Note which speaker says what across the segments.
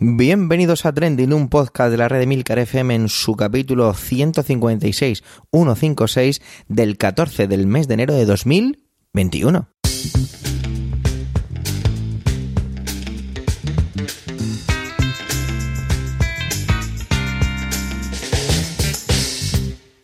Speaker 1: Bienvenidos a Trending, un podcast de la red de Milcar FM en su capítulo 156, 156 del 14 del mes de enero de 2021.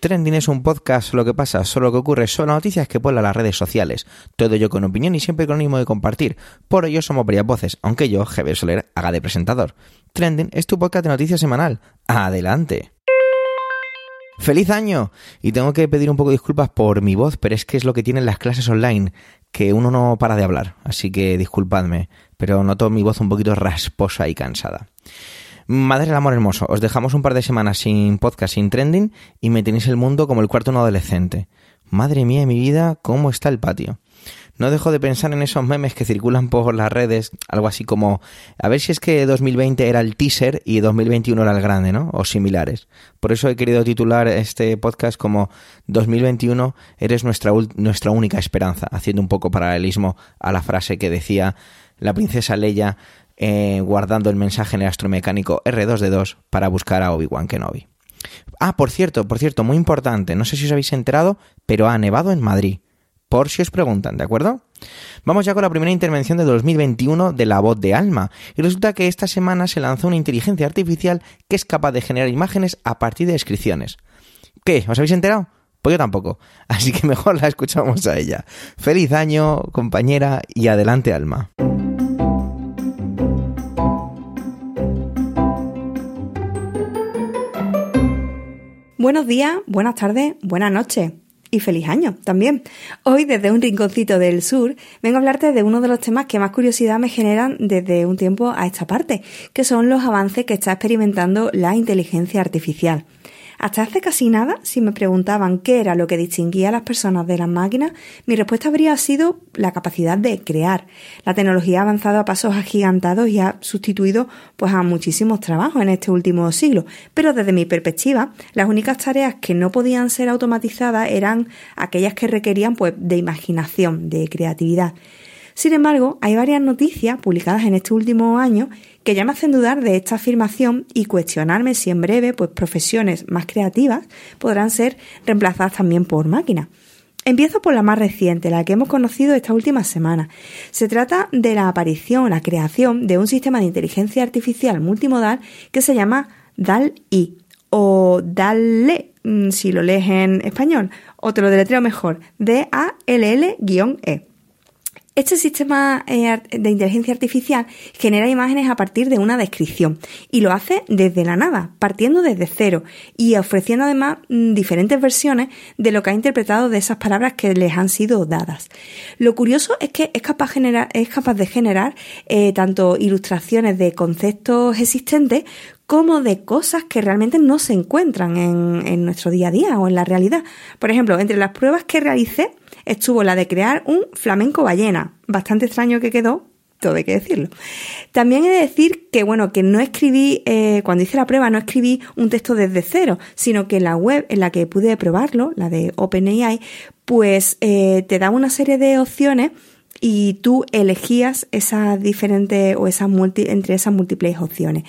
Speaker 1: Trending es un podcast, lo que pasa, solo lo que ocurre son noticias que a las redes sociales. Todo ello con opinión y siempre con ánimo de compartir. Por ello somos varias voces, aunque yo, Javier Soler, haga de presentador. Trending es tu podcast de noticias semanal. ¡Adelante! ¡Feliz año! Y tengo que pedir un poco de disculpas por mi voz, pero es que es lo que tienen las clases online, que uno no para de hablar. Así que disculpadme, pero noto mi voz un poquito rasposa y cansada. Madre del amor hermoso, os dejamos un par de semanas sin podcast, sin trending y me tenéis el mundo como el cuarto de un adolescente. Madre mía de mi vida, ¿cómo está el patio? No dejo de pensar en esos memes que circulan por las redes, algo así como, a ver si es que 2020 era el teaser y 2021 era el grande, ¿no? O similares. Por eso he querido titular este podcast como 2021 eres nuestra, nuestra única esperanza, haciendo un poco paralelismo a la frase que decía la princesa Leia eh, guardando el mensaje en el astromecánico R2D2 para buscar a Obi-Wan Kenobi. Ah, por cierto, por cierto, muy importante, no sé si os habéis enterado, pero ha nevado en Madrid. Por si os preguntan, ¿de acuerdo? Vamos ya con la primera intervención de 2021 de la voz de Alma. Y resulta que esta semana se lanzó una inteligencia artificial que es capaz de generar imágenes a partir de descripciones. ¿Qué? ¿Os habéis enterado? Pues yo tampoco. Así que mejor la escuchamos a ella. Feliz año, compañera, y adelante, Alma.
Speaker 2: Buenos días, buenas tardes, buenas noches y feliz año también. Hoy desde un rinconcito del sur vengo a hablarte de uno de los temas que más curiosidad me generan desde un tiempo a esta parte, que son los avances que está experimentando la inteligencia artificial. Hasta hace casi nada, si me preguntaban qué era lo que distinguía a las personas de las máquinas, mi respuesta habría sido la capacidad de crear. La tecnología ha avanzado a pasos agigantados y ha sustituido pues a muchísimos trabajos en este último siglo, pero desde mi perspectiva, las únicas tareas que no podían ser automatizadas eran aquellas que requerían pues de imaginación, de creatividad. Sin embargo, hay varias noticias publicadas en este último año que ya me hacen dudar de esta afirmación y cuestionarme si en breve pues profesiones más creativas podrán ser reemplazadas también por máquinas. Empiezo por la más reciente, la que hemos conocido esta última semana. Se trata de la aparición, la creación de un sistema de inteligencia artificial multimodal que se llama DAL-I o DAL-E, mm, si lo lees en español, o te lo deletreo mejor, D-A-L-L-E. Este sistema eh, de inteligencia artificial genera imágenes a partir de una descripción y lo hace desde la nada, partiendo desde cero y ofreciendo además mm, diferentes versiones de lo que ha interpretado de esas palabras que les han sido dadas. Lo curioso es que es capaz, de generar eh, tanto ilustraciones de conceptos existentes como de cosas que realmente no se encuentran en, en nuestro día a día o en la realidad. Por ejemplo, entre las pruebas que realicé, estuvo la de crear un flamenco ballena. Bastante extraño que quedó, todo hay que decirlo. También he de decir que, bueno, que no escribí, eh, cuando hice la prueba, no escribí un texto desde cero, sino que la web en la que pude probarlo, la de OpenAI, pues eh, te da una serie de opciones y tú elegías esas diferentes o esas multi, entre esas múltiples opciones.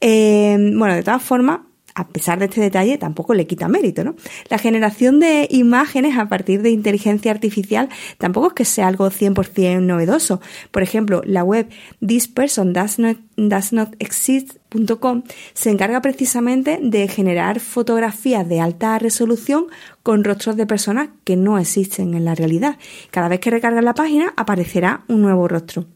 Speaker 2: Eh, bueno, de todas formas, a pesar de este detalle, tampoco le quita mérito, ¿no? La generación de imágenes a partir de inteligencia artificial tampoco es que sea algo 100% novedoso. Por ejemplo, la web thispersondoesnotexist.com se encarga precisamente de generar fotografías de alta resolución con rostros de personas que no existen en la realidad. Cada vez que recargas la página aparecerá un nuevo rostro.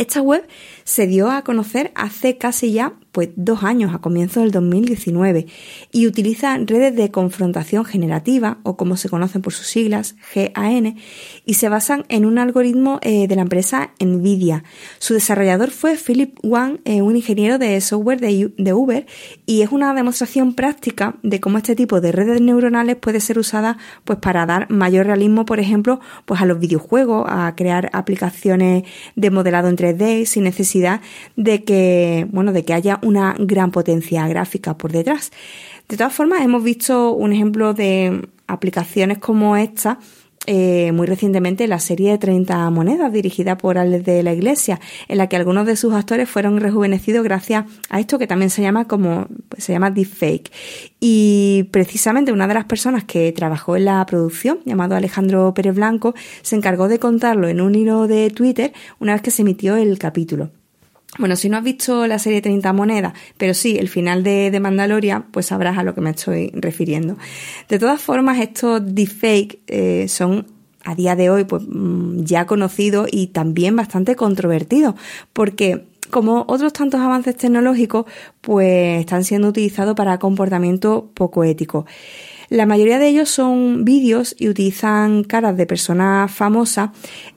Speaker 2: Esta web se dio a conocer hace casi ya pues dos años, a comienzos del 2019, y utiliza redes de confrontación generativa, o como se conocen por sus siglas, GAN, y se basan en un algoritmo eh, de la empresa Nvidia. Su desarrollador fue Philip Wang, eh, un ingeniero de software de, Uber, y es una demostración práctica de cómo este tipo de redes neuronales puede ser usada pues, para dar mayor realismo, por ejemplo, pues, a los videojuegos, a crear aplicaciones de modelado en 3D sin necesidad de que, bueno, de que haya una gran potencia gráfica por detrás. De todas formas, hemos visto un ejemplo de aplicaciones como esta eh, muy recientemente la serie 30 monedas dirigida por Alex de la Iglesia, en la que algunos de sus actores fueron rejuvenecidos gracias a esto que también se llama como pues, se llama deepfake. Y precisamente una de las personas que trabajó en la producción, llamado Alejandro Pérez Blanco, se encargó de contarlo en un hilo de Twitter una vez que se emitió el capítulo. Bueno, si no has visto la serie 30 monedas, pero sí el final de, de Mandalorian, pues sabrás a lo que me estoy refiriendo. De todas formas, estos deepfakes eh, son a día de hoy pues mm, ya conocidos y también bastante controvertidos, porque como otros tantos avances tecnológicos, pues están siendo utilizados para comportamiento poco ético. La mayoría de ellos son vídeos y utilizan caras de personas famosas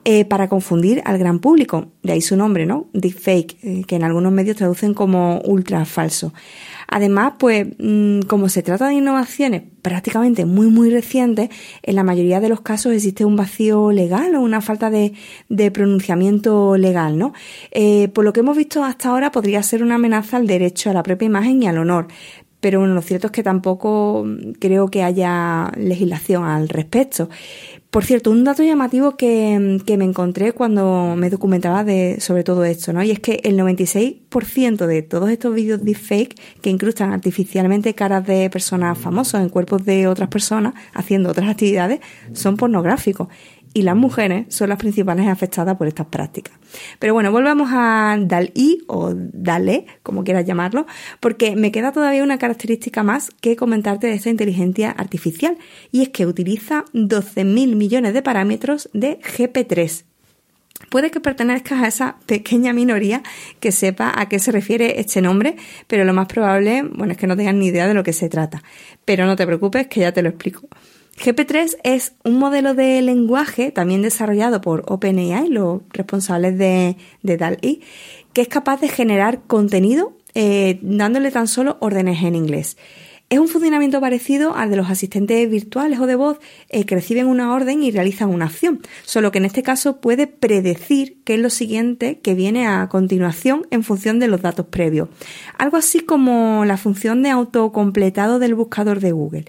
Speaker 2: eh, para confundir al gran público. De ahí su nombre, ¿no? Deepfake, eh, que en algunos medios traducen como ultra falso. Además, pues mm, como se trata de innovaciones prácticamente muy muy recientes, en la mayoría de los casos existe un vacío legal o una falta de, pronunciamiento legal, ¿no? Eh, por lo que hemos visto hasta ahora podría ser una amenaza al derecho a la propia imagen y al honor, pero bueno, lo cierto es que tampoco creo que haya legislación al respecto. Por cierto, un dato llamativo que, me encontré cuando me documentaba de, sobre todo esto, ¿no? Y es que el 96% de todos estos vídeos deepfake que incrustan artificialmente caras de personas famosas en cuerpos de otras personas haciendo otras actividades son pornográficos y las mujeres son las principales afectadas por estas prácticas. Pero bueno, volvamos a DAL-I o DALE, como quieras llamarlo, porque me queda todavía una característica más que comentarte de esta inteligencia artificial, y es que utiliza 12.000 millones de parámetros de GP3, Puede que pertenezcas a esa pequeña minoría que sepa a qué se refiere este nombre, pero lo más probable, bueno, es que no tengan ni idea de lo que se trata. Pero no te preocupes, que ya te lo explico. GP3 es un modelo de lenguaje también desarrollado por OpenAI, los responsables de, de DAL-E, que es capaz de generar contenido eh, dándole tan solo órdenes en inglés. Es un funcionamiento parecido al de los asistentes virtuales o de voz eh, que reciben una orden y realizan una acción, solo que en este caso puede predecir qué es lo siguiente que viene a continuación en función de los datos previos. Algo así como la función de autocompletado del buscador de Google.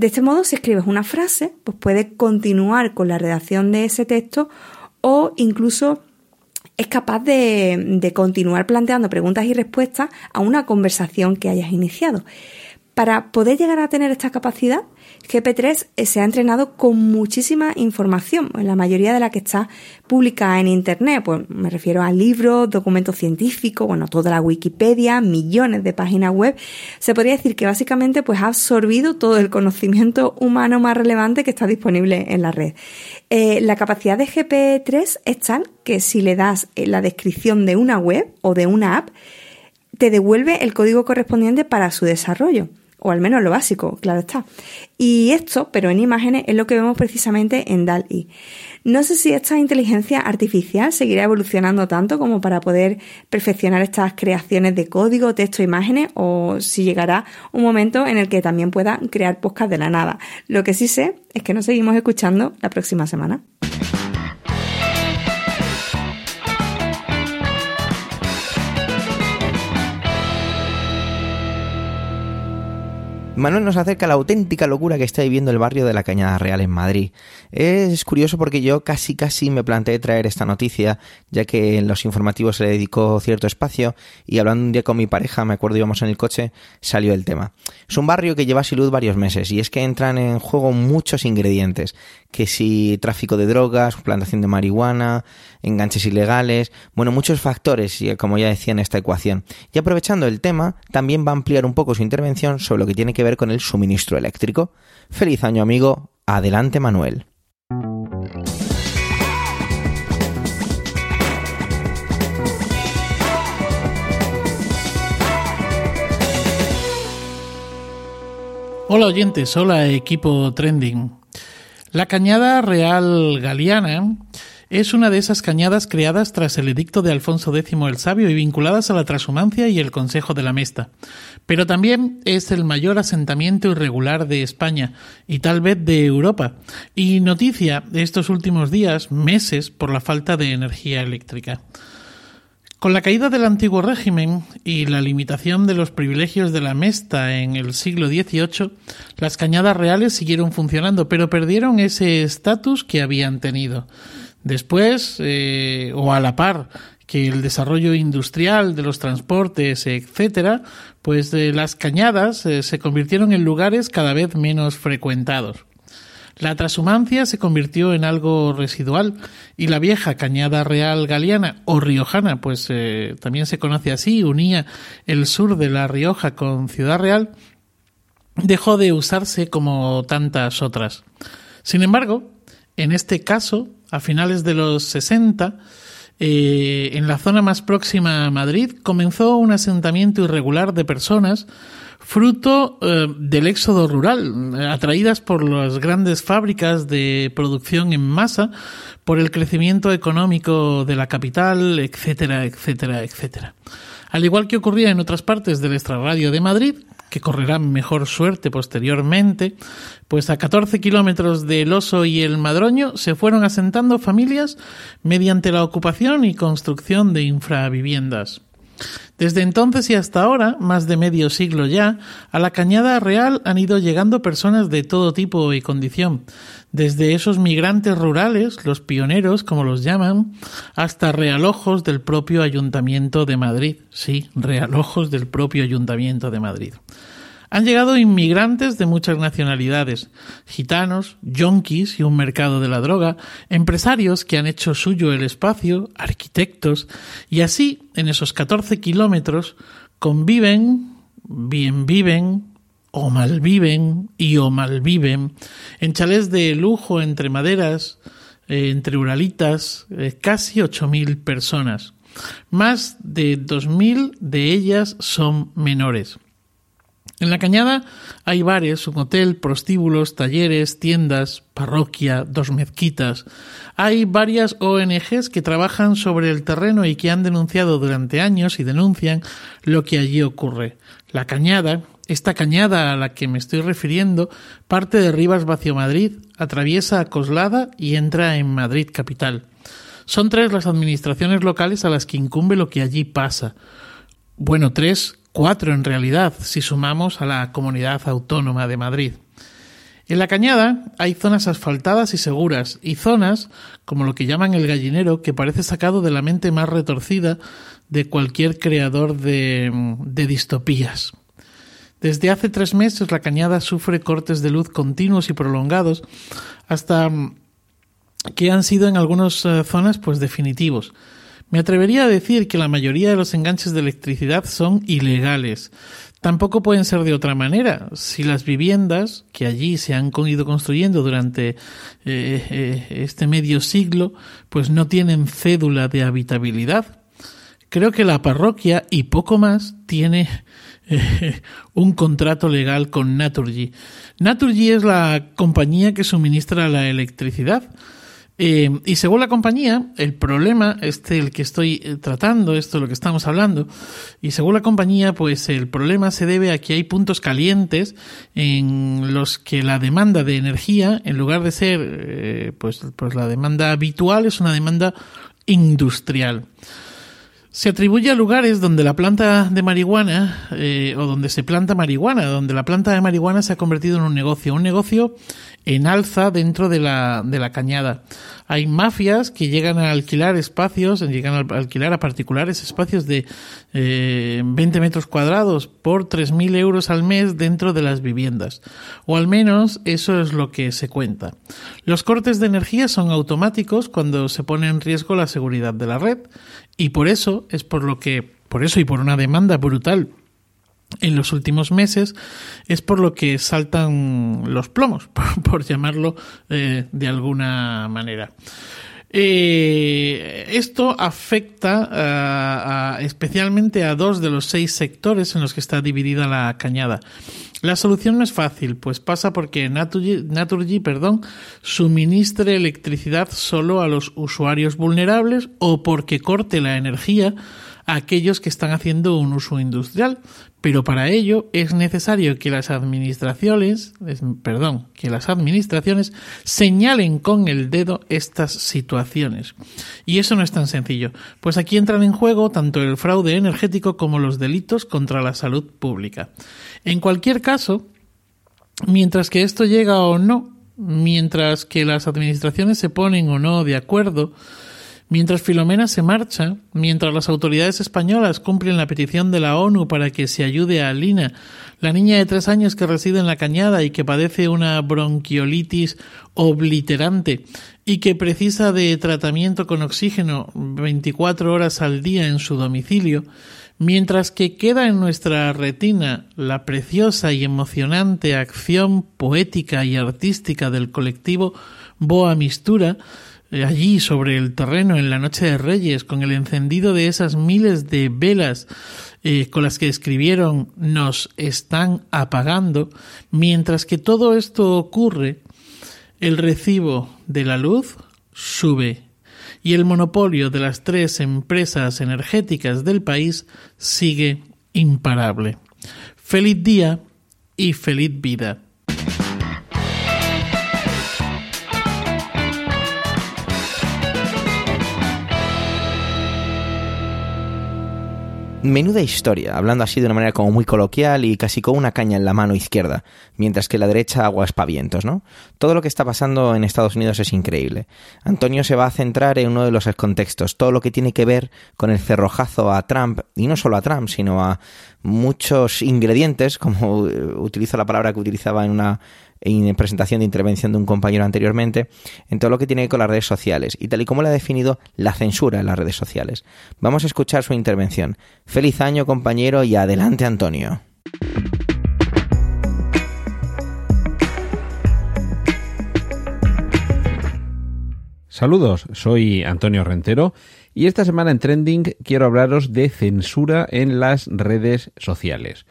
Speaker 2: De este modo, si escribes una frase, pues puedes continuar con la redacción de ese texto o incluso es capaz de, de, continuar planteando preguntas y respuestas a una conversación que hayas iniciado. Para poder llegar a tener esta capacidad, GP3 eh, se ha entrenado con muchísima información, la mayoría de la que está publicada en Internet. Pues me refiero a libros, documentos científicos, bueno, toda la Wikipedia, millones de páginas web. Se podría decir que básicamente pues ha absorbido todo el conocimiento humano más relevante que está disponible en la red. Eh, la capacidad de GP3 es tal que si le das eh, la descripción de una web o de una app, te devuelve el código correspondiente para su desarrollo o al menos lo básico, claro está. Y esto, pero en imágenes, es lo que vemos precisamente en DAL-E. No sé si esta inteligencia artificial seguirá evolucionando tanto como para poder perfeccionar estas creaciones de código, texto, imágenes, o si llegará un momento en el que también pueda crear podcast de la nada. Lo que sí sé es que nos seguimos escuchando la próxima semana.
Speaker 1: Manuel nos acerca a la auténtica locura que está viviendo el barrio de la Cañada Real en Madrid. Es curioso porque yo casi casi me planteé traer esta noticia, ya que en los informativos se le dedicó cierto espacio y hablando un día con mi pareja, me acuerdo íbamos en el coche, salió el tema. Es un barrio que lleva sin luz varios meses y es que entran en juego muchos ingredientes, que si tráfico de drogas, plantación de marihuana, enganches ilegales, bueno, muchos factores, como ya decía en esta ecuación. Y aprovechando el tema, también va a ampliar un poco su intervención sobre lo que tiene que ver con el suministro eléctrico. Feliz año amigo, adelante Manuel.
Speaker 3: Hola oyentes, hola equipo trending. La cañada real galiana es una de esas cañadas creadas tras el edicto de Alfonso X el Sabio y vinculadas a la transhumancia y el Consejo de la Mesta. Pero también es el mayor asentamiento irregular de España y tal vez de Europa. Y noticia de estos últimos días, meses, por la falta de energía eléctrica. Con la caída del antiguo régimen y la limitación de los privilegios de la Mesta en el siglo XVIII, las cañadas reales siguieron funcionando, pero perdieron ese estatus que habían tenido. Después, eh, o a la par que el desarrollo industrial de los transportes, etcétera, pues eh, las cañadas eh, se convirtieron en lugares cada vez menos frecuentados. La transhumancia se convirtió en algo residual y la vieja cañada real galiana o riojana, pues eh, también se conoce así, unía el sur de la Rioja con Ciudad Real, dejó de usarse como tantas otras. Sin embargo, en este caso, a finales de los 60, eh, en la zona más próxima a Madrid, comenzó un asentamiento irregular de personas fruto eh, del éxodo rural, atraídas por las grandes fábricas de producción en masa, por el crecimiento económico de la capital, etcétera, etcétera, etcétera. Al igual que ocurría en otras partes del extrarradio de Madrid, que correrán mejor suerte posteriormente, pues a 14 kilómetros del Oso y el Madroño se fueron asentando familias mediante la ocupación y construcción de infraviviendas. Desde entonces y hasta ahora, más de medio siglo ya, a la Cañada Real han ido llegando personas de todo tipo y condición, desde esos migrantes rurales, los pioneros, como los llaman, hasta realojos del propio Ayuntamiento de Madrid. Sí, realojos del propio Ayuntamiento de Madrid. Han llegado inmigrantes de muchas nacionalidades, gitanos, yonkis y un mercado de la droga, empresarios que han hecho suyo el espacio, arquitectos, y así, en esos 14 kilómetros, conviven, bien viven, o malviven y o malviven, en chalés de lujo entre maderas, eh, entre uralitas, eh, casi 8.000 personas. Más de 2.000 de ellas son menores. En la cañada hay bares, un hotel, prostíbulos, talleres, tiendas, parroquia, dos mezquitas. Hay varias ONGs que trabajan sobre el terreno y que han denunciado durante años y denuncian lo que allí ocurre. La cañada, esta cañada a la que me estoy refiriendo, parte de Rivas Vacio Madrid, atraviesa Coslada y entra en Madrid capital. Son tres las administraciones locales a las que incumbe lo que allí pasa. Bueno, tres cuatro en realidad, si sumamos a la comunidad autónoma de Madrid. En la cañada hay zonas asfaltadas y seguras, y zonas, como lo que llaman el gallinero, que parece sacado de la mente más retorcida de cualquier creador de, de distopías. Desde hace tres meses la cañada sufre cortes de luz continuos y prolongados hasta que han sido en algunas eh, zonas pues definitivos. Me atrevería a decir que la mayoría de los enganches de electricidad son ilegales. Tampoco pueden ser de otra manera. Si las viviendas que allí se han ido construyendo durante eh, eh, este medio siglo, pues no tienen cédula de habitabilidad. Creo que la parroquia y poco más tiene eh, un contrato legal con Naturgy. Naturgy es la compañía que suministra la electricidad. Eh, y según la compañía, el problema, este el que estoy eh, tratando, esto es lo que estamos hablando, y según la compañía, pues el problema se debe a que hay puntos calientes en los que la demanda de energía, en lugar de ser eh, pues, pues la demanda habitual, es una demanda industrial. Se atribuye a lugares donde la planta de marihuana, o donde se planta marihuana, donde la planta de marihuana se ha convertido en un negocio, un negocio en alza dentro de la, de la cañada. Hay mafias que llegan a alquilar espacios, llegan a alquilar a particulares espacios de eh, 20 metros cuadrados por 3.000 euros al mes dentro de las viviendas. O al menos eso es lo que se cuenta. Los cortes de energía son automáticos cuando se pone en riesgo la seguridad de la red y por eso es por lo que, por eso y por una demanda brutal en los últimos meses es por lo que saltan los plomos, por, llamarlo eh, de alguna manera. Eh, esto afecta especialmente a dos de los seis sectores en los que está dividida la cañada. La solución no es fácil, pues pasa porque Naturgy, Naturgy perdón, suministre electricidad solo a los usuarios vulnerables o porque corte la energía aquellos que están haciendo un uso industrial, pero para ello es necesario que las administraciones, perdón, que las administraciones señalen con el dedo estas situaciones. Y eso no es tan sencillo, pues aquí entran en juego tanto el fraude energético como los delitos contra la salud pública. En cualquier caso, mientras que esto llega o no, mientras que las administraciones se ponen o no de acuerdo, Mientras Filomena se marcha, mientras las autoridades españolas cumplen la petición de la ONU para que se ayude a Lina, la niña de tres años que reside en la cañada y que padece una bronquiolitis obliterante y que precisa de tratamiento con oxígeno 24 horas al día en su domicilio, mientras que queda en nuestra retina la preciosa y emocionante acción poética y artística del colectivo Boa Mistura, allí sobre el terreno en la noche de Reyes, con el encendido de esas miles de velas eh, con las que escribieron nos están apagando, mientras que todo esto ocurre, el recibo de la luz sube y el monopolio de las tres empresas energéticas del país sigue imparable. Feliz día y feliz vida.
Speaker 1: Menuda historia, hablando así de una manera como muy coloquial y casi con una caña en la mano izquierda, mientras que la derecha agua espavientos, ¿no? Todo lo que está pasando en Estados Unidos es increíble. Antonio se va a centrar en uno de los contextos, todo lo que tiene que ver con el cerrojazo a Trump, y no solo a Trump, sino a muchos ingredientes, como utilizo la palabra que utilizaba en una en presentación de intervención de un compañero anteriormente, en todo lo que tiene que ver con las redes sociales y tal y como le ha definido la censura en las redes sociales. Vamos a escuchar su intervención. Feliz año compañero y adelante Antonio.
Speaker 4: Saludos, soy Antonio Rentero y esta semana en Trending quiero hablaros de censura en las redes sociales.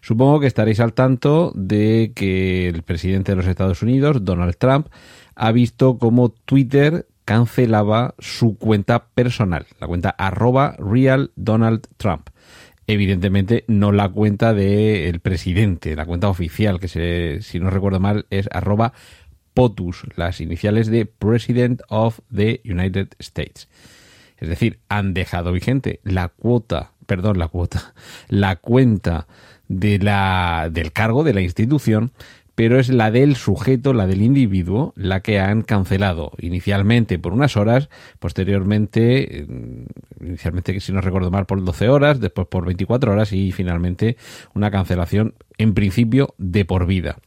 Speaker 4: Supongo que estaréis al tanto de que el presidente de los Estados Unidos, Donald Trump, ha visto cómo Twitter cancelaba su cuenta personal, la cuenta arroba real Donald Trump. Evidentemente no la cuenta del presidente, la cuenta oficial, que si no recuerdo mal es arroba POTUS, las iniciales de President of the United States. Es decir, han dejado vigente la cuota, perdón, la cuota, la cuenta de la, del cargo de la institución, pero es la del sujeto, la del individuo, la que han cancelado inicialmente por unas horas, posteriormente, mm, inicialmente, si no recuerdo mal, por 12 horas, después por 24 horas y finalmente una cancelación, en principio, de por vida.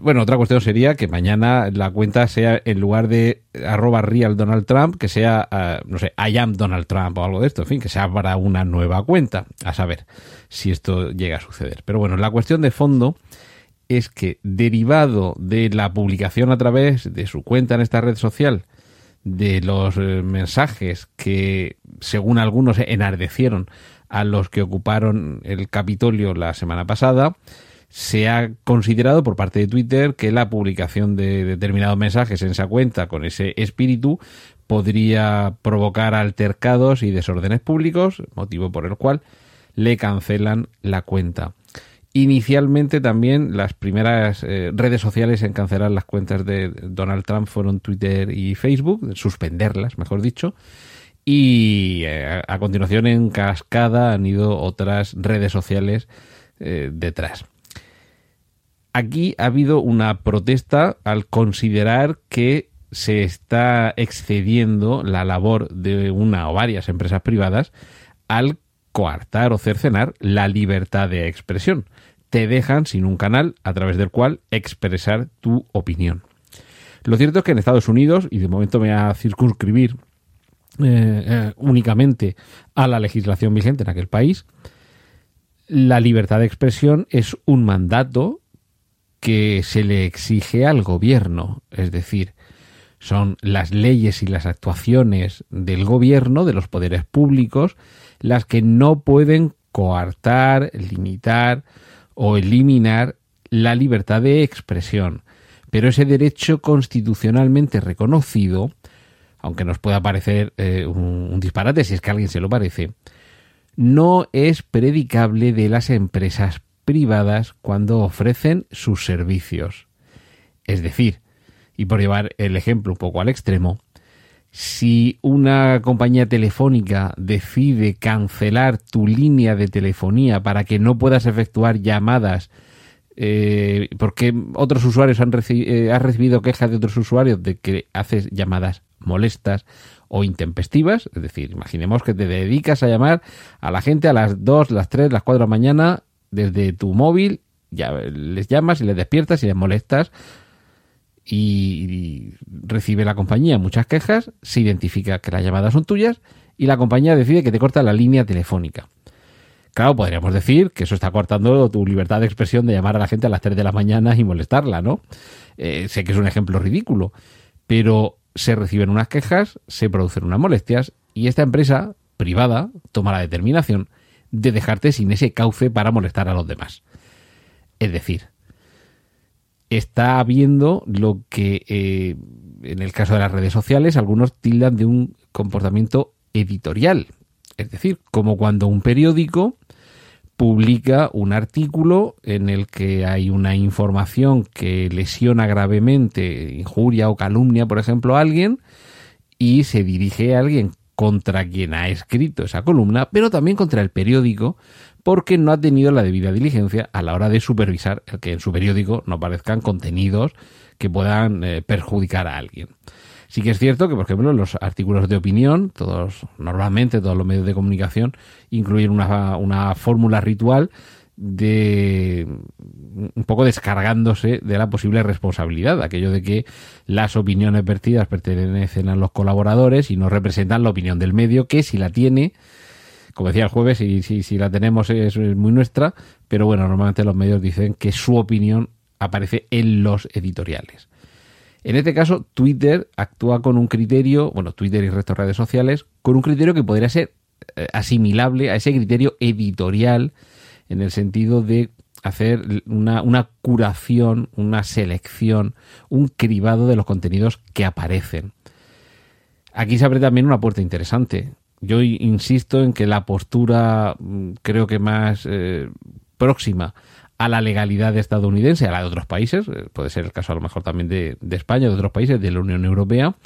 Speaker 4: Bueno, otra cuestión sería que mañana la cuenta sea en lugar de arroba real Donald Trump, que sea, ah, no sé, I am Donald Trump o algo de esto, en fin, que sea para una nueva cuenta, a saber si esto llega a suceder. Pero bueno, la cuestión de fondo es que derivado de la publicación a través de su cuenta en esta red social, de los eh, mensajes que, según algunos, enardecieron a los que ocuparon el Capitolio la semana pasada, se ha considerado por parte de Twitter que la publicación de determinados mensajes en esa cuenta con ese espíritu podría provocar altercados y desórdenes públicos, motivo por el cual le cancelan la cuenta. Inicialmente también las primeras eh, redes sociales en cancelar las cuentas de Donald Trump fueron Twitter y Facebook, suspenderlas, mejor dicho. Y eh, a continuación en cascada han ido otras redes sociales eh, detrás aquí ha habido una protesta al considerar que se está excediendo la labor de una o varias empresas privadas al coartar o cercenar la libertad de expresión. Te dejan sin un canal a través del cual expresar tu opinión. Lo cierto es que en Estados Unidos, y de momento me voy a circunscribir eh, eh, únicamente a la legislación vigente en aquel país, la libertad de expresión es un mandato que se le exige al gobierno, es decir, son las leyes y las actuaciones del gobierno, de los poderes públicos, las que no pueden coartar, limitar o eliminar la libertad de expresión. Pero ese derecho constitucionalmente reconocido aunque nos pueda parecer eh, un, disparate si es que a alguien se lo parece, no es predicable de las empresas privadas cuando ofrecen sus servicios. Es decir, y por llevar el ejemplo un poco al extremo, si una compañía telefónica decide cancelar tu línea de telefonía para que no puedas efectuar llamadas eh, porque otros usuarios han eh, has recibido quejas de otros usuarios de que haces llamadas molestas o intempestivas, es decir, imaginemos que te dedicas a llamar a la gente a las 2, las 3, las 4 de la mañana desde tu móvil, ya les llamas y les despiertas y les molestas y recibe la compañía muchas quejas, se identifica que las llamadas son tuyas y la compañía decide que te corta la línea telefónica. Claro, podríamos decir que eso está cortando tu libertad de expresión de llamar a la gente a las 3 de la mañana y molestarla, ¿no? Eh, sé que es un ejemplo ridículo, pero se reciben unas quejas, se producen unas molestias y esta empresa privada toma la determinación de dejarte sin ese cauce para molestar a los demás. Es decir, está habiendo lo que eh, en el caso de las redes sociales algunos tildan de un comportamiento editorial. Es decir, como cuando un periódico publica un artículo en el que hay una información que lesiona gravemente, injuria o calumnia, por ejemplo, a alguien, y se dirige a alguien contra quien ha escrito esa columna, pero también contra el periódico, porque no ha tenido la debida diligencia a la hora de supervisar el que en su periódico no aparezcan contenidos que puedan eh, perjudicar a alguien. Sí que es cierto que, por ejemplo, los artículos de opinión, todos, normalmente todos los medios de comunicación, incluyen una, una fórmula ritual de un poco descargándose de la posible responsabilidad, aquello de que las opiniones vertidas pertenecen a los colaboradores y no representan la opinión del medio, que si la tiene, como decía el jueves, y si, si la tenemos es muy nuestra, pero bueno, normalmente los medios dicen que su opinión aparece en los editoriales. En este caso, Twitter actúa con un criterio, bueno, Twitter y resto de redes sociales, con un criterio que podría ser eh, asimilable a ese criterio editorial en el sentido de hacer una, curación, una selección, un cribado de los contenidos que aparecen. Aquí se abre también una puerta interesante. Yo insisto en que la postura mm, creo que más eh, próxima a la legalidad estadounidense, a la de otros países, eh, puede ser el caso a lo mejor también de, de España, de otros países, de la Unión Europea,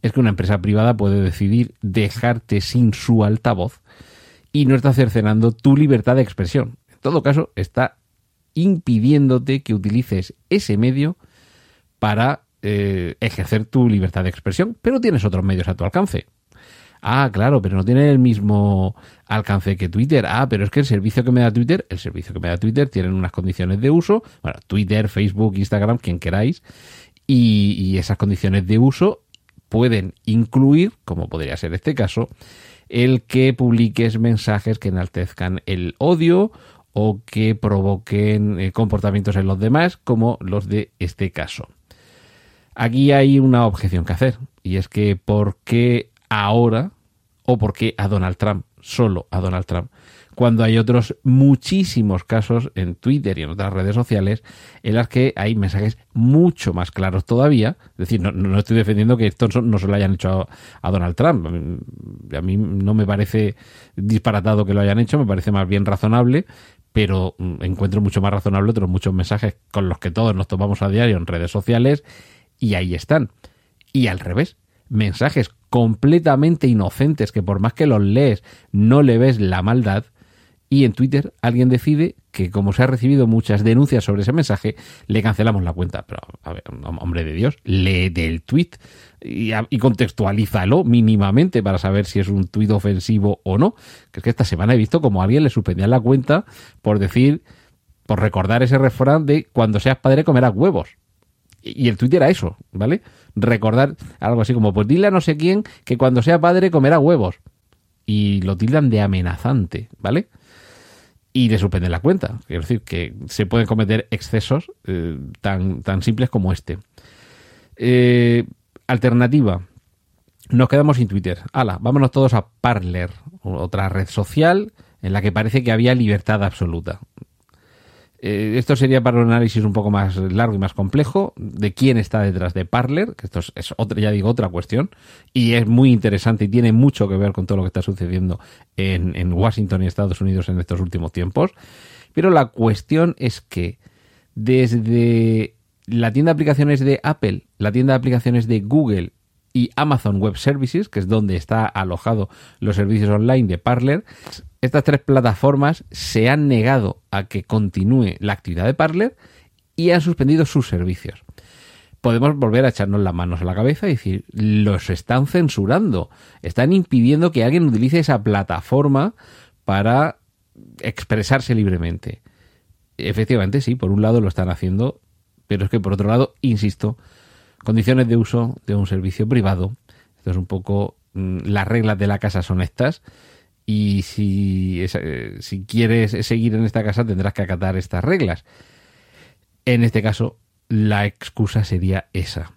Speaker 4: es que una empresa privada puede decidir dejarte sin su altavoz y no está cercenando tu libertad de expresión. Todo caso, está impidiéndote que utilices ese medio para eh, ejercer tu libertad de expresión, pero tienes otros medios a tu alcance. Ah, claro, pero no tiene el mismo alcance que Twitter. Ah, pero es que el servicio que me da Twitter, el servicio que me da Twitter tienen unas condiciones de uso, bueno, Twitter, Facebook, Instagram, quien queráis, y, y esas condiciones de uso pueden incluir, como podría ser este caso, el que publiques mensajes que enaltezcan el odio o que provoquen eh, comportamientos en los demás, como los de este caso. Aquí hay una objeción que hacer, y es que ¿por qué ahora o por qué a Donald Trump, solo a Donald Trump, cuando hay otros muchísimos casos en Twitter y en otras redes sociales en las que hay mensajes mucho más claros todavía. Es decir, no, estoy defendiendo que esto no se lo hayan hecho a, Donald Trump. A mí no me parece disparatado que lo hayan hecho, me parece más bien razonable, pero mm, encuentro mucho más razonable otros muchos mensajes con los que todos nos tomamos a diario en redes sociales y ahí están. Y al revés, mensajes completamente inocentes que por más que los lees no le ves la maldad y en Twitter alguien decide que como se ha recibido muchas denuncias sobre ese mensaje, le cancelamos la cuenta. Pero, a ver, hombre de Dios, lee del tweet y, y contextualízalo mínimamente para saber si es un tweet ofensivo o no. Que es que esta semana he visto como alguien le suspendía la cuenta por decir, por recordar ese refrán de cuando seas padre comerás huevos. Y el tweet era eso, ¿vale? Recordar algo así como, pues dile a no sé quién que cuando sea padre comerá huevos. Y lo tildan de amenazante, ¿vale? y le suspenden la cuenta. Quiero decir que se pueden cometer excesos eh, tan, tan simples como este. Eh, alternativa. Nos quedamos sin Twitter. Hala, vámonos todos a Parler, otra red social en la que parece que había libertad absoluta. Eh, esto sería para un análisis un poco más largo y más complejo de quién está detrás de Parler, que esto es, otra, ya digo, otra cuestión, y es muy interesante y tiene mucho que ver con todo lo que está sucediendo en, en Washington y Estados Unidos en estos últimos tiempos. Pero la cuestión es que desde la tienda de aplicaciones de Apple, la tienda de aplicaciones de Google y Amazon Web Services, que es donde está alojado los servicios online de Parler, estas tres plataformas se han negado a que continúe la actividad de Parler y han suspendido sus servicios. Podemos volver a echarnos las manos a la cabeza y decir, los están censurando, están impidiendo que alguien utilice esa plataforma para expresarse libremente. Efectivamente, sí, por un lado lo están haciendo, pero es que por otro lado, insisto, Condiciones de uso de un servicio privado. Esto es un poco mm, las reglas de la casa son estas. Y si, eh, si quieres seguir en esta casa tendrás que acatar estas reglas. En este caso, la excusa sería esa.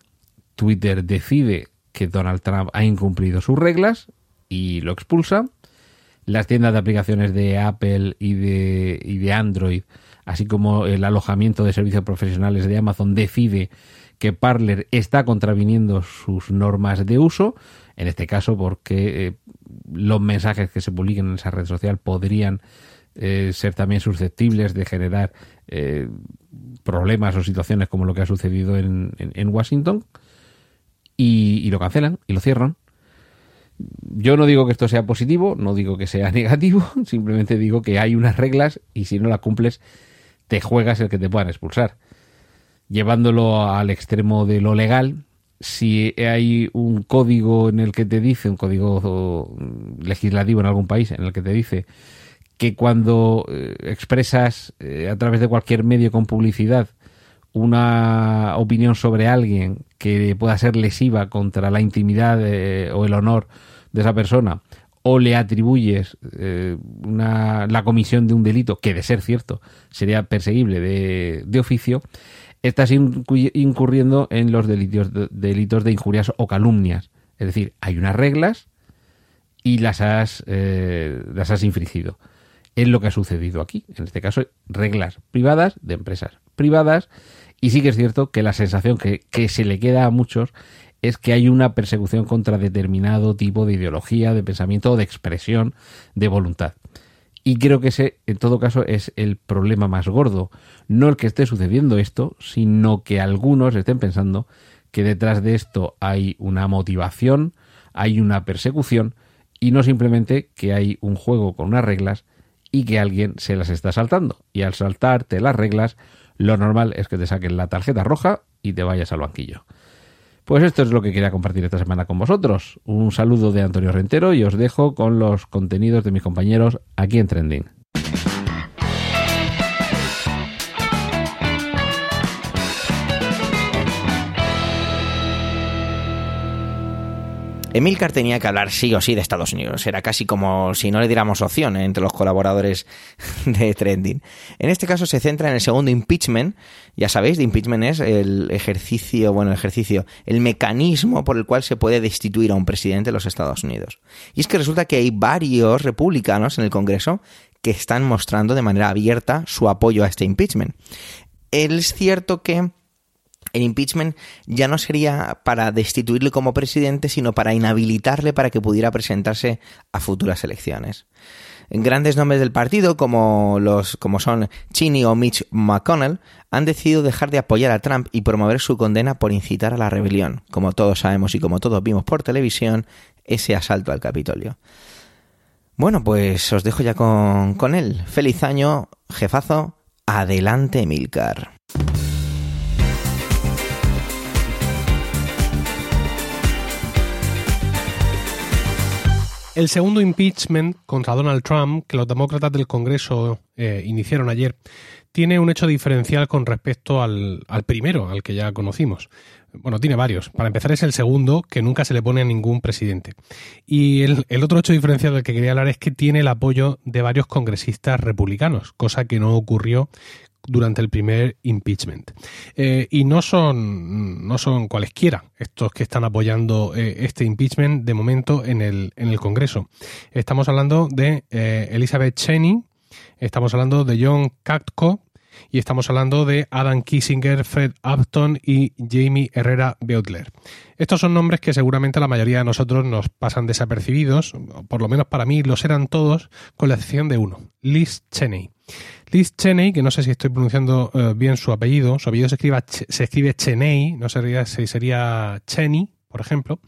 Speaker 4: Twitter decide que Donald Trump ha incumplido sus reglas y lo expulsa. Las tiendas de aplicaciones de Apple y de, y de Android, así como el alojamiento de servicios profesionales de Amazon, decide que Parler está contraviniendo sus normas de uso, en este caso porque eh, los mensajes que se publiquen en esa red social podrían eh, ser también susceptibles de generar eh, problemas o situaciones como lo que ha sucedido en, Washington y, y, lo cancelan y lo cierran. Yo no digo que esto sea positivo, no digo que sea negativo, simplemente digo que hay unas reglas y si no las cumples te juegas el que te puedan expulsar. Llevándolo al extremo de lo legal, si hay un código en el que te dice, un código legislativo en algún país en el que te dice que cuando eh, expresas eh, a través de cualquier medio con publicidad una opinión sobre alguien que pueda ser lesiva contra la intimidad eh, o el honor de esa persona, o le atribuyes la comisión de un delito, que de ser cierto sería perseguible de, de oficio, estás incurriendo en los delitos, delitos de injurias o calumnias. Es decir, hay unas reglas y las has, eh, las has infringido. Es lo que ha sucedido aquí. En este caso, reglas privadas de empresas privadas. Y sí que es cierto que la sensación que, se le queda a muchos es que hay una persecución contra determinado tipo de ideología, de pensamiento de expresión de voluntad. Y creo que ese, en todo caso, es el problema más gordo. No el que esté sucediendo esto, sino que algunos estén pensando que detrás de esto hay una motivación, hay una persecución, y no simplemente que hay un juego con unas reglas y que alguien se las está saltando. Y al saltarte las reglas, lo normal es que te saquen la tarjeta roja y te vayas al banquillo. Pues esto es lo que quería compartir esta semana con vosotros. Un saludo de Antonio Rentero y os dejo con los contenidos de mis compañeros aquí en Trending.
Speaker 1: Emilcar tenía que hablar sí o sí de Estados Unidos. Era casi como si no le diéramos opción entre los colaboradores de Trending. En este caso se centra en el segundo impeachment. Ya sabéis, de impeachment es el ejercicio, bueno, el ejercicio, el mecanismo por el cual se puede destituir a un presidente de los Estados Unidos. Y es que resulta que hay varios republicanos en el Congreso que están mostrando de manera abierta su apoyo a este impeachment. Es cierto que el impeachment ya no sería para destituirle como presidente, sino para inhabilitarle para que pudiera presentarse a futuras elecciones. Grandes nombres del partido, como los como son Cheney o Mitch McConnell, han decidido dejar de apoyar a Trump y promover su condena por incitar a la rebelión, como todos sabemos y como todos vimos por televisión, ese asalto al Capitolio. Bueno, pues os dejo ya con, con él. Feliz año, jefazo. Adelante, Milcar.
Speaker 5: El segundo impeachment contra Donald Trump, que los demócratas del Congreso eh, iniciaron ayer, tiene un hecho diferencial con respecto al, primero, al que ya conocimos. Bueno, tiene varios. Para empezar es el segundo, que nunca se le pone a ningún presidente. Y el, el, otro hecho diferencial del que quería hablar es que tiene el apoyo de varios congresistas republicanos, cosa que no ocurrió durante el primer impeachment. Eh, y no son, no son cualesquiera estos que están apoyando eh, este impeachment de momento en el, en el Congreso. Estamos hablando de eh, Elizabeth Cheney, estamos hablando de John Katko Y estamos hablando de Adam Kissinger, Fred Upton y Jamie Herrera Beutler. Estos son nombres que seguramente la mayoría de nosotros nos pasan desapercibidos, por lo menos para mí los eran todos, con la excepción de uno, Liz Cheney. Liz Cheney, que no sé si estoy pronunciando eh, bien su apellido, su apellido se escribe, se escribe Cheney, no sería, sería Cheney, por ejemplo,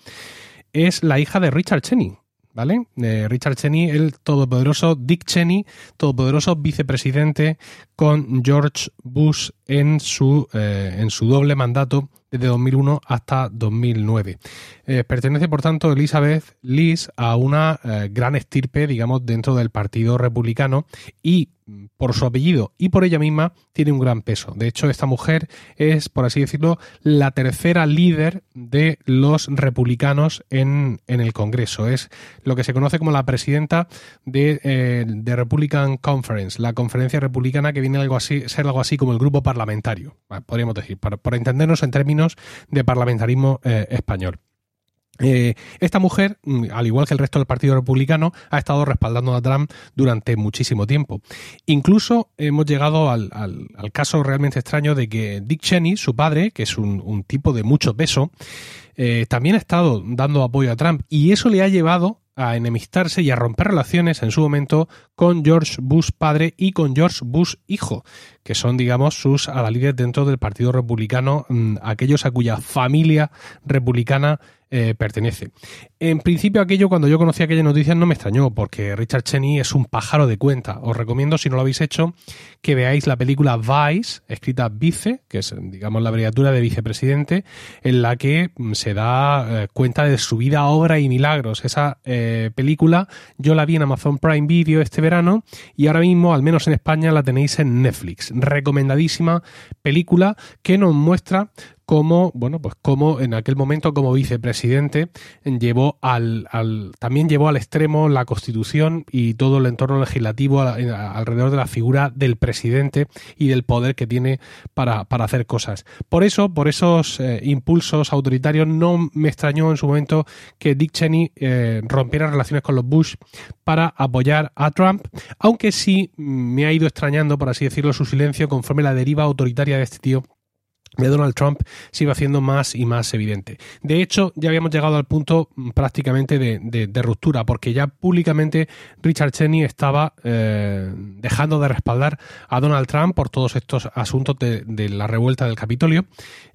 Speaker 5: es la hija de Richard Cheney, ¿vale? Richard Cheney, el todopoderoso Dick Cheney, todopoderoso vicepresidente con George Bush en su, eh, en su doble mandato desde 2001 hasta 2009. Eh, pertenece, por tanto, Elizabeth Liz a una eh, gran estirpe, digamos, dentro del Partido Republicano y por su apellido y por ella misma tiene un gran peso. De hecho, esta mujer es, por así decirlo, la tercera líder de los republicanos en, el Congreso. Es lo que se conoce como la presidenta de, eh, Republican Conference, la conferencia republicana que viene a algo así, ser algo así como el grupo parlamentario, podríamos decir, para, entendernos en términos de parlamentarismo español. Eh, esta mujer, mm, al igual que el resto del Partido Republicano, ha estado respaldando a Trump durante muchísimo tiempo. Incluso hemos llegado al, caso realmente extraño de que Dick Cheney, su padre, que es un, tipo de mucho peso, eh, también ha estado dando apoyo a Trump y eso le ha llevado a enemistarse y a romper relaciones en su momento con George Bush padre y con George Bush hijo, que son, digamos, sus adalides dentro del Partido Republicano, mm, aquellos a cuya familia republicana eh, pertenece. En principio aquello, cuando yo conocí aquella noticia, no me extrañó, porque Richard Cheney es un pájaro de cuenta. Os recomiendo, si no lo habéis hecho, que veáis la película Vice, escrita Vice, que es, digamos, la abreviatura de vicepresidente, en la que mm, se da eh, cuenta de su vida, obra y milagros. Esa eh, película yo la vi en Amazon Prime Video este verano y ahora mismo, al menos en España, la tenéis en Netflix. Recomendadísima película que nos muestra cómo, bueno, pues cómo en aquel momento como vicepresidente llevó al, al, también llevó al extremo la constitución y todo el entorno legislativo alrededor de la figura del presidente y del poder que tiene para, para hacer cosas. Por eso, por esos eh, impulsos autoritarios, no me extrañó en su momento que Dick Cheney eh, rompiera relaciones con los Bush para apoyar a Trump, aunque sí me ha ido extrañando, por así decirlo, su silencio conforme la deriva autoritaria de este tío de Donald Trump se iba haciendo más y más evidente. De hecho, ya habíamos llegado al punto mm, prácticamente de, ruptura, porque ya públicamente Richard Cheney estaba eh, dejando de respaldar a Donald Trump por todos estos asuntos de, la revuelta del Capitolio.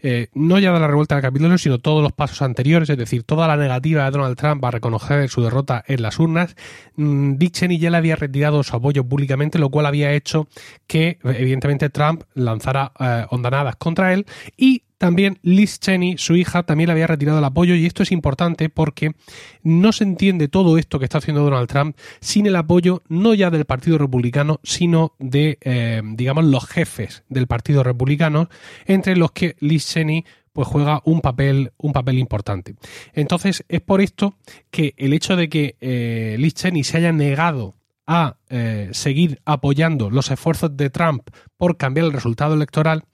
Speaker 5: Eh, no ya de la revuelta del Capitolio, sino todos los pasos anteriores, es decir, toda la negativa de Donald Trump a reconocer su derrota en las urnas. Mm, Dick Cheney ya le había retirado su apoyo públicamente, lo cual había hecho que, evidentemente, Trump lanzara eh, ondanadas contra él y también Liz Cheney, su hija, también le había retirado el apoyo y esto es importante porque no se entiende todo esto que está haciendo Donald Trump sin el apoyo no ya del Partido Republicano, sino de, eh, digamos, los jefes del Partido Republicano, entre los que Liz Cheney pues juega un papel, un papel importante. Entonces, es por esto que el hecho de que eh, Liz Cheney se haya negado a eh, seguir apoyando los esfuerzos de Trump por cambiar el resultado electoral,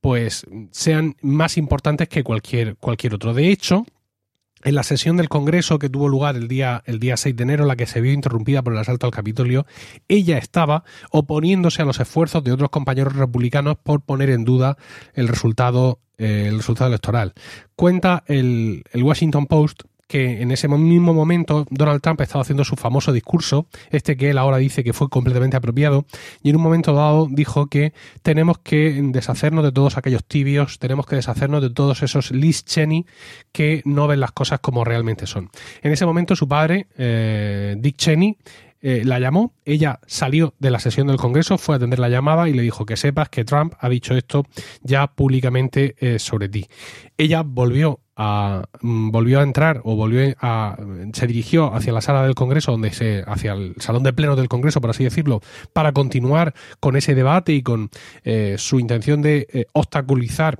Speaker 5: pues sean más importantes que cualquier, cualquier otro. De hecho, en la sesión del Congreso que tuvo lugar el día, el día 6 de enero, la que se vio interrumpida por el asalto al Capitolio, ella estaba oponiéndose a los esfuerzos de otros compañeros republicanos por poner en duda el resultado, eh, el resultado electoral. Cuenta el, el Washington Post que en ese mismo momento Donald Trump estaba haciendo su famoso discurso, este que él ahora dice que fue completamente apropiado, y en un momento dado dijo que tenemos que deshacernos de todos aquellos tibios, tenemos que deshacernos de todos esos Liz Cheney que no ven las cosas como realmente son. En ese momento su padre, eh, Dick Cheney, eh, la llamó, ella salió de la sesión del Congreso, fue a atender la llamada y le dijo que sepas que Trump ha dicho esto ya públicamente eh, sobre ti. Ella volvió Mm, volvió a entrar o volvió a se dirigió hacia la sala del Congreso donde se hacia el salón de pleno del Congreso por así decirlo para continuar con ese debate y con eh, su intención de eh, obstaculizar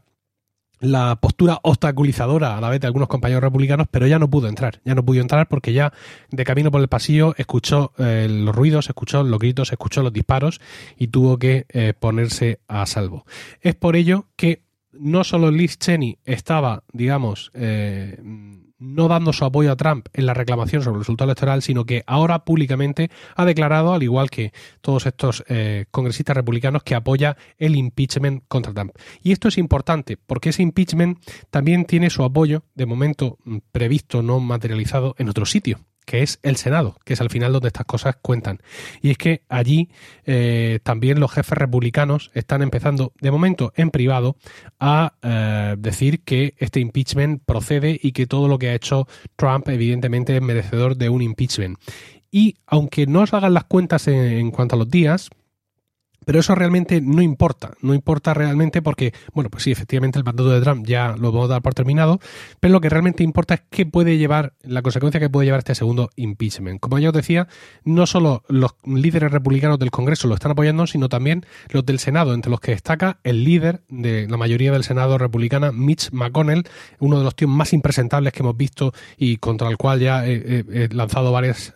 Speaker 5: la postura obstaculizadora a la vez de algunos compañeros republicanos, pero ya no pudo entrar, ya no pudo entrar porque ya de camino por el pasillo escuchó eh, los ruidos, escuchó los gritos, escuchó los disparos y tuvo que ponerse a salvo. Es por ello que no solo Liz Cheney estaba, digamos, eh, no dando su apoyo a Trump en la reclamación sobre el resultado electoral, sino que ahora públicamente ha declarado, al igual que todos estos eh, congresistas republicanos, que apoya el impeachment contra Trump. Y esto es importante porque ese impeachment también tiene su apoyo, de momento mm, previsto, no materializado, en otro sitio que es el Senado, que es al final donde estas cosas cuentan. Y es que allí eh, también los jefes republicanos están empezando, de momento en privado, a eh, decir que este impeachment procede y que todo lo que ha hecho Trump evidentemente es merecedor de un impeachment. Y aunque no os hagan las cuentas en cuanto a los días, pero eso realmente no importa, no importa realmente porque, bueno, pues sí, efectivamente el mandato de Trump ya lo vamos a dar por terminado, pero lo que realmente importa es qué puede llevar, la consecuencia que puede llevar este segundo impeachment. Como ya os decía, no solo los líderes republicanos del Congreso lo están apoyando, sino también los del Senado, entre los que destaca el líder de la mayoría del Senado republicana, Mitch McConnell, uno de los tíos más impresentables que hemos visto y contra el cual ya he, lanzado varias,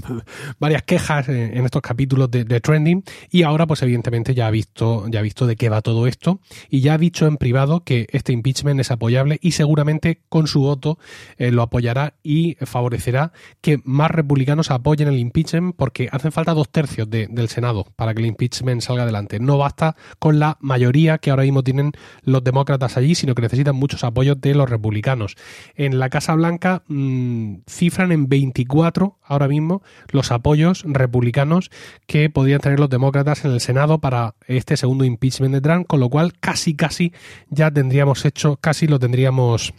Speaker 5: varias quejas en estos capítulos de, de Trending, y ahora pues evidentemente ya ha visto, ya ha visto de qué va todo esto y ya ha dicho en privado que este impeachment es apoyable y seguramente con su voto eh, lo apoyará y favorecerá que más republicanos apoyen el impeachment porque hacen falta dos tercios del Senado para que el impeachment salga adelante. No basta con la mayoría que ahora mismo tienen los demócratas allí, sino que necesitan muchos apoyos de los republicanos. En la Casa Blanca mm, cifran en 24 ahora mismo los apoyos republicanos que podrían tener los demócratas en el Senado para este segundo impeachment de Trump, con lo cual casi casi ya tendríamos hecho, casi lo tendríamos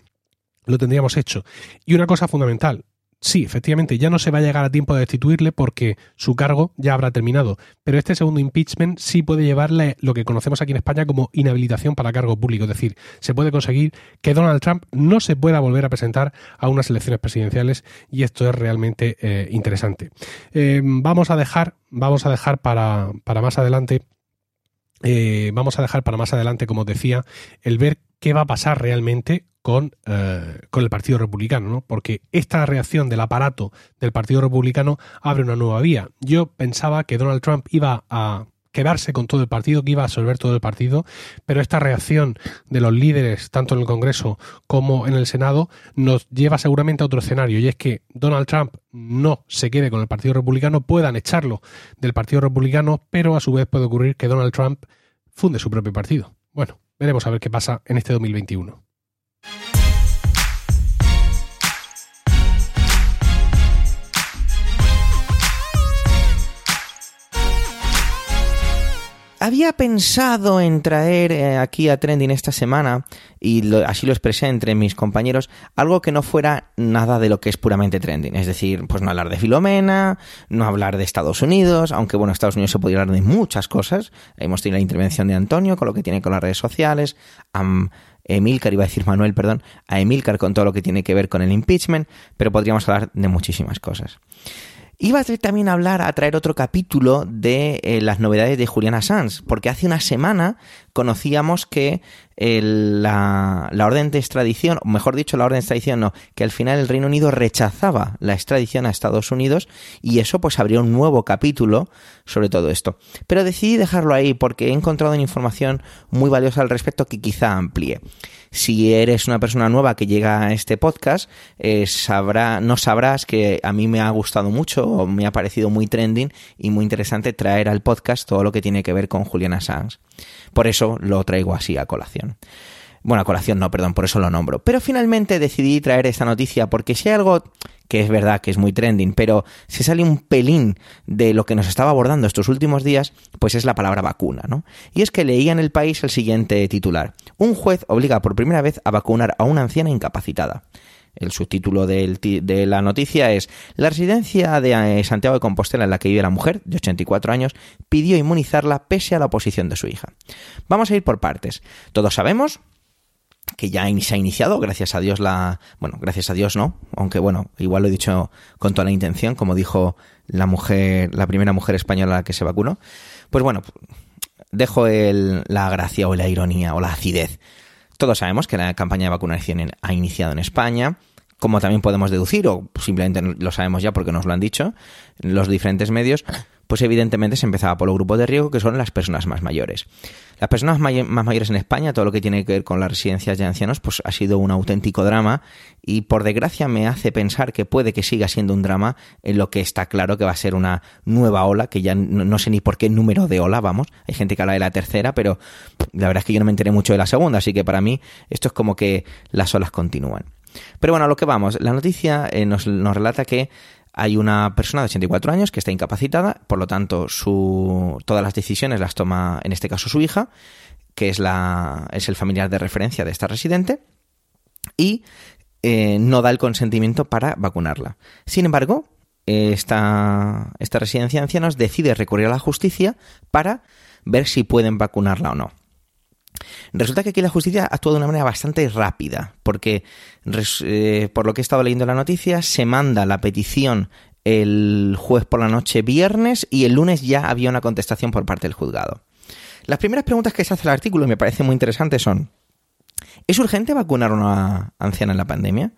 Speaker 5: lo tendríamos hecho. Y una cosa fundamental, sí, efectivamente, ya no se va a llegar a tiempo de destituirle porque su cargo ya habrá terminado. Pero este segundo impeachment sí puede llevarle lo que conocemos aquí en España como inhabilitación para cargo público. Es decir, se puede conseguir que Donald Trump no se pueda volver a presentar a unas elecciones presidenciales y esto es realmente eh, interesante. Eh, vamos a dejar, vamos a dejar para, para más adelante. Eh, vamos a dejar para más adelante, como decía, el ver qué va a pasar realmente con, eh, con el Partido Republicano, ¿no? Porque esta reacción del aparato del Partido Republicano abre una nueva vía. Yo pensaba que Donald Trump iba a quedarse con todo el partido, que iba a absorber todo el partido, pero esta reacción de los líderes, tanto en el Congreso como en el Senado, nos lleva seguramente a otro escenario, y es que Donald Trump no se quede con el Partido Republicano, puedan echarlo del Partido Republicano, pero a su vez puede ocurrir que Donald Trump funde su propio partido. Bueno, veremos a ver qué pasa en este 2021.
Speaker 1: Había pensado en traer eh, aquí a Trending esta semana, y así lo expresé entre mis compañeros, algo que no fuera nada de lo que es puramente Trending. Es decir, pues no hablar de Filomena, no hablar de Estados Unidos, aunque bueno, Estados Unidos se podría hablar de muchas cosas. Hemos tenido la intervención de Antonio con lo que tiene con las redes sociales, a Emilcar, iba a decir Manuel, perdón, a Emilcar con todo lo que tiene que ver con el impeachment, pero podríamos hablar de muchísimas cosas. Iba a también a hablar, a traer otro capítulo de eh, las novedades de Juliana Sanz, porque hace una semana conocíamos que la, orden de extradición, o mejor dicho, la orden de extradición no, que al final el Reino Unido rechazaba la extradición a Estados Unidos y eso pues abrió un nuevo capítulo sobre todo esto. Pero decidí dejarlo ahí porque he encontrado una información muy valiosa al respecto que quizá amplíe. Si eres una persona nueva que llega a este podcast, eh, sabrá, no sabrás que a mí me ha gustado mucho o me ha parecido muy trending y muy interesante traer al podcast todo lo que tiene que ver con Juliana Sanz. Por eso lo traigo así a colación. Bueno, a colación no, perdón, por eso lo nombro. Pero finalmente decidí traer esta noticia porque si hay algo que es verdad que es muy trending, pero se sale un pelín de lo que nos estaba abordando estos últimos días, pues es la palabra vacuna, ¿no? Y es que leía en el país el siguiente titular. Un juez obliga por primera vez a vacunar a una anciana incapacitada. El subtítulo de la noticia es La residencia de eh, Santiago de Compostela en la que vive la mujer, de 84 años, pidió inmunizarla pese a la oposición de su hija. Vamos a ir por partes. Todos sabemos que ya se ha iniciado, gracias a Dios la... Bueno, gracias a Dios no, aunque bueno, igual lo he dicho con toda la intención, como dijo la mujer, la primera mujer española que se vacunó. Pues bueno, dejo el, la gracia o la ironía o la acidez todos sabemos que la campaña de vacunación ha iniciado en España, como también podemos deducir, o simplemente lo sabemos ya porque nos lo han dicho, los diferentes medios, pues evidentemente se empezaba por los grupos de riesgo, que son las personas más mayores. Las personas más mayores en España, todo lo que tiene que ver con las residencias de ancianos, pues ha sido un auténtico drama y por desgracia me hace pensar que puede que siga siendo un drama en lo que está claro que va a ser una nueva ola, que ya no, sé ni por qué número de ola, vamos. Hay gente que habla de la tercera, pero la verdad es que yo no me enteré mucho de la segunda, así que para mí esto es como que las olas continúan. Pero bueno, a lo que vamos. La noticia eh, nos, nos relata que hay una persona de 84 años que está incapacitada, por lo tanto, su, todas las decisiones las toma, en este caso, su hija, que es, la, es el familiar de referencia de esta residente, y eh, no da el consentimiento para vacunarla. Sin embargo, esta, esta residencia de ancianos decide recurrir a la justicia para ver si pueden vacunarla o no. Resulta que aquí la justicia actúa de una manera bastante rápida, porque eh, por lo que he estado leyendo la noticia, se manda la petición el jueves por la noche viernes y el lunes ya había una contestación por parte del juzgado. Las primeras preguntas que se hace el artículo y me parece muy interesante son ¿Es urgente vacunar a una anciana en la pandemia?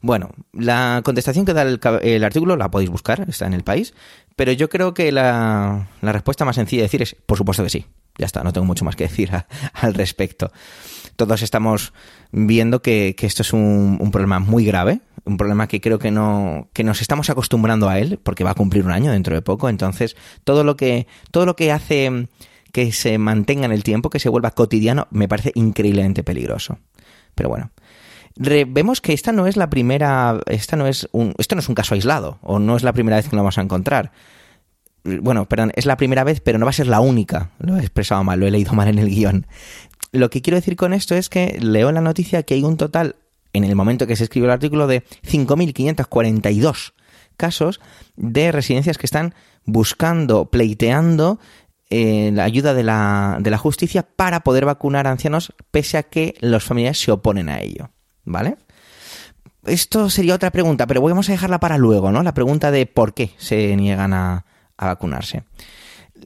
Speaker 1: Bueno, la contestación que da el, artículo la podéis buscar, está en el país, pero yo creo que la, la respuesta más sencilla de decir es, por supuesto que sí. Ya está, no tengo mucho más que decir al respecto. Todos estamos viendo que, esto es un, problema muy grave, un problema que creo que no, que nos estamos acostumbrando a él, porque va a cumplir un año dentro de poco. Entonces, todo lo que, todo lo que hace que se mantenga en el tiempo, que se vuelva cotidiano, me parece increíblemente peligroso. Pero bueno. vemos que esta no es la primera, esta no es un, esto no es un caso aislado, o no es la primera vez que lo vamos a encontrar bueno, perdón, es la primera vez, pero no va a ser la única. Lo he expresado mal, lo he leído mal en el guion. Lo que quiero decir con esto es que leo en la noticia que hay un total, en el momento que se escribió el artículo, de 5.542 casos de residencias que están buscando, pleiteando eh, la ayuda de la, de la justicia para poder vacunar a ancianos pese a que los familiares se oponen a ello. ¿Vale? Esto sería otra pregunta, pero vamos a dejarla para luego, ¿no? La pregunta de por qué se niegan a, a vacunarse.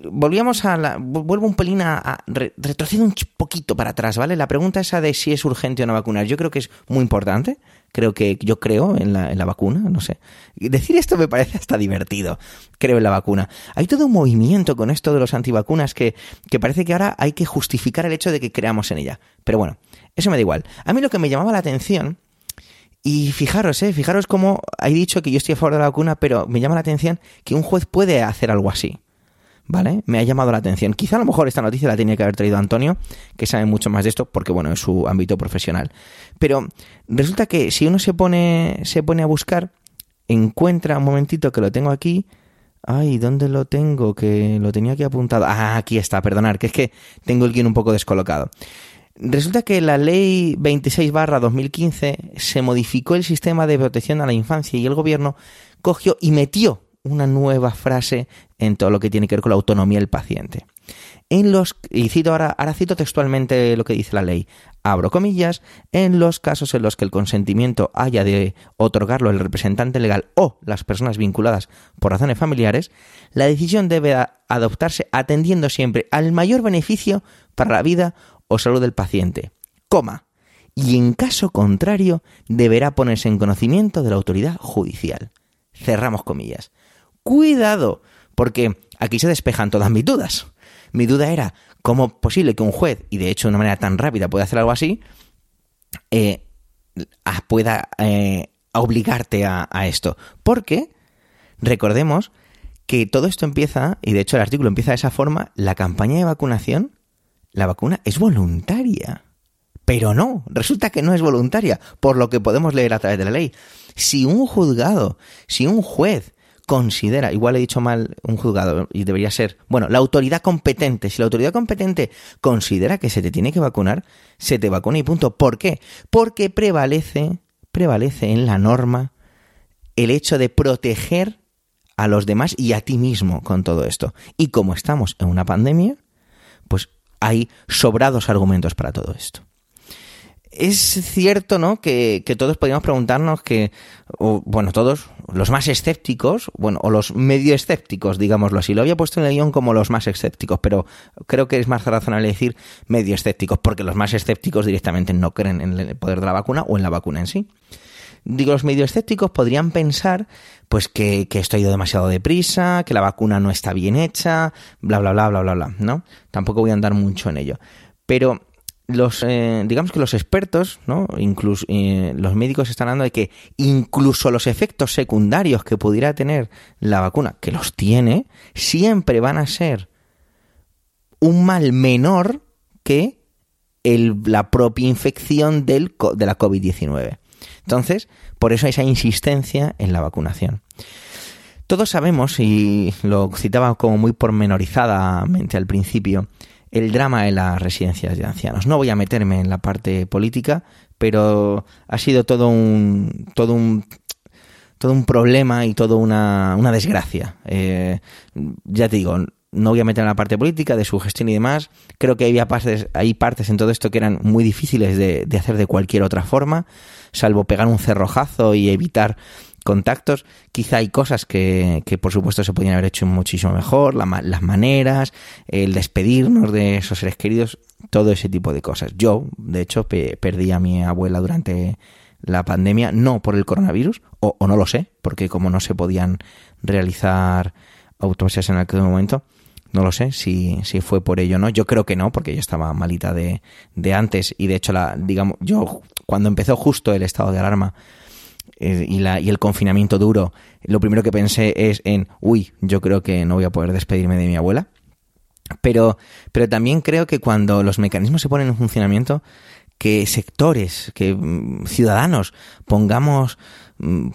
Speaker 1: Volvíamos a la. Vuelvo un pelín a. retrocedo un poquito para atrás, ¿vale? La pregunta esa de si es urgente o no vacunar, yo creo que es muy importante. Creo que. Yo creo en la, en la vacuna, no sé. Decir esto me parece hasta divertido. Creo en la vacuna. Hay todo un movimiento con esto de los antivacunas que, que parece que ahora hay que justificar el hecho de que creamos en ella. Pero bueno, eso me da igual. A mí lo que me llamaba la atención y fijaros, eh, fijaros cómo he dicho que yo estoy a favor de la vacuna, pero me llama la atención que un juez puede hacer algo así. ¿Vale? Me ha llamado la atención. Quizá a lo mejor esta noticia la tenía que haber traído Antonio, que sabe mucho más de esto, porque bueno, es su ámbito profesional. Pero resulta que si uno se pone, se pone a buscar, encuentra un momentito que lo tengo aquí. Ay, ¿dónde lo tengo? Que lo tenía aquí apuntado. Ah, aquí está, perdonar, que es que tengo el guion un poco descolocado. Resulta que la ley 26 barra 2015 se modificó el sistema de protección a la infancia y el gobierno cogió y metió una nueva frase en todo lo que tiene que ver con la autonomía del paciente. En los, y cito ahora, ahora cito textualmente lo que dice la ley, abro comillas, en los casos en los que el consentimiento haya de otorgarlo el representante legal o las personas vinculadas por razones familiares, la decisión debe adoptarse atendiendo siempre al mayor beneficio para la vida o salud del paciente, coma, y en caso contrario deberá ponerse en conocimiento de la autoridad judicial. Cerramos comillas. Cuidado, porque aquí se despejan todas mis dudas. Mi duda era cómo es posible que un juez, y de hecho de una manera tan rápida pueda hacer algo así, eh, pueda eh, obligarte a esto. Porque, recordemos que todo esto empieza, y de hecho el artículo empieza de esa forma, la campaña de vacunación la vacuna es voluntaria. Pero no, resulta que no es voluntaria, por lo que podemos leer a través de la ley. Si un juzgado, si un juez considera, igual he dicho mal un juzgado y debería ser, bueno, la autoridad competente, si la autoridad competente considera que se te tiene que vacunar, se te vacuna y punto. ¿Por qué? Porque prevalece, prevalece en la norma el hecho de proteger a los demás y a ti mismo con todo esto. Y como estamos en una pandemia, pues hay sobrados argumentos para todo esto. Es cierto, ¿no? Que, todos podríamos preguntarnos que, bueno, todos, los más escépticos, bueno, o los medio escépticos, digámoslo así. Lo había puesto en el guion como los más escépticos, pero creo que es más razonable decir medio escépticos, porque los más escépticos directamente no creen en el poder de la vacuna o en la vacuna en sí. Digo, los medio escépticos podrían pensar pues que, que, esto ha ido demasiado deprisa, que la vacuna no está bien hecha, bla, bla, bla, bla, bla, bla, ¿no? Tampoco voy a andar mucho en ello. Pero los, eh, digamos que los expertos, ¿no? Incluso eh, los médicos están hablando de que incluso los efectos secundarios que pudiera tener la vacuna, que los tiene, siempre van a ser un mal menor que el, la propia infección del, de la COVID-19. Entonces, por eso esa insistencia en la vacunación. Todos sabemos, y lo citaba como muy pormenorizadamente al principio, el drama de las residencias de ancianos. No voy a meterme en la parte política, pero ha sido todo un, todo un, todo un problema y toda una, una desgracia. Eh, ya te digo, no voy a meter en la parte política, de su gestión y demás. Creo que había partes, hay partes en todo esto que eran muy difíciles de, hacer de cualquier otra forma, salvo pegar un cerrojazo y evitar contactos. Quizá hay cosas que, que, por supuesto se podrían haber hecho muchísimo mejor, la, las maneras, el despedirnos de esos seres queridos, todo ese tipo de cosas. Yo, de hecho, pe perdí a mi abuela durante la pandemia, no por el coronavirus, o, o, no lo sé, porque como no se podían realizar autopsias en aquel momento, no lo sé si, si fue por ello o no. Yo creo que no, porque yo estaba malita de, de antes y de hecho, la, digamos, yo cuando empezó justo el estado de alarma, y, la, y el confinamiento duro, lo primero que pensé es en, uy, yo creo que no voy a poder despedirme de mi abuela. Pero, pero también creo que cuando los mecanismos se ponen en funcionamiento, que sectores, que ciudadanos pongamos,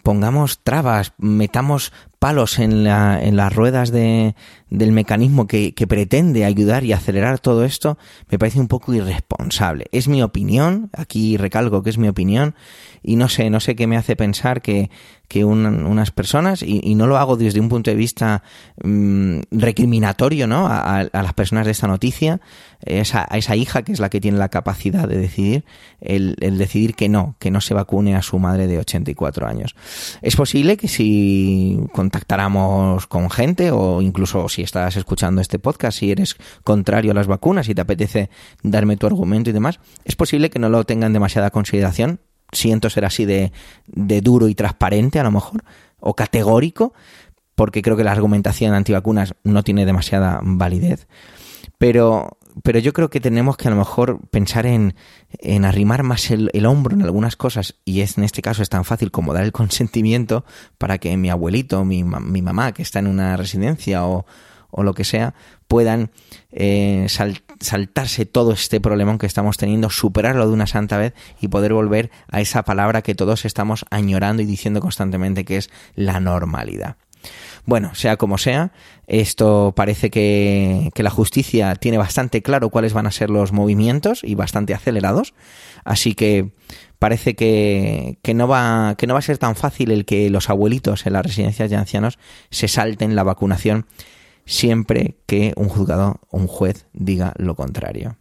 Speaker 1: pongamos trabas, metamos palos en, la, en las ruedas de, del mecanismo que, que, pretende ayudar y acelerar todo esto, me parece un poco irresponsable. Es mi opinión, aquí recalco que es mi opinión, y no sé, no sé qué me hace pensar que, que un, unas personas, y, y, no lo hago desde un punto de vista mmm, recriminatorio, ¿no? A, a, las personas de esta noticia, esa, a esa hija que es la que tiene la capacidad de decidir, el, el decidir que no, que no se vacune a su madre de 84 años. Es posible que si contactáramos con gente, o incluso si estás escuchando este podcast, si eres contrario a las vacunas y te apetece darme tu argumento y demás, es posible que no lo tengan demasiada consideración, siento ser así de, de duro y transparente a lo mejor, o categórico, porque creo que la argumentación antivacunas no tiene demasiada validez. Pero, pero yo creo que tenemos que a lo mejor pensar en, en arrimar más el, el, hombro en algunas cosas, y es en este caso es tan fácil como dar el consentimiento para que mi abuelito, mi, mi mamá, que está en una residencia o, o lo que sea, puedan eh, sal, saltarse todo este problemón que estamos teniendo, superarlo de una santa vez y poder volver a esa palabra que todos estamos añorando y diciendo constantemente que es la normalidad. Bueno, sea como sea, esto parece que, la justicia tiene bastante claro cuáles van a ser los movimientos y bastante acelerados, así que parece que, no va, que no va a ser tan fácil el que los abuelitos en las residencias de ancianos se salten la vacunación siempre que un juzgado o un juez diga lo contrario.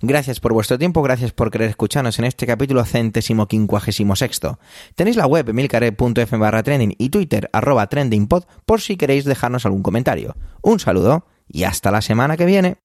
Speaker 1: Gracias por vuestro tiempo, gracias por querer escucharnos en este capítulo centésimo quincuagésimo sexto. Tenéis la web emilcare.fm barra trending y twitter arroba trendingpod por si queréis dejarnos algún comentario. Un saludo y hasta la semana que viene.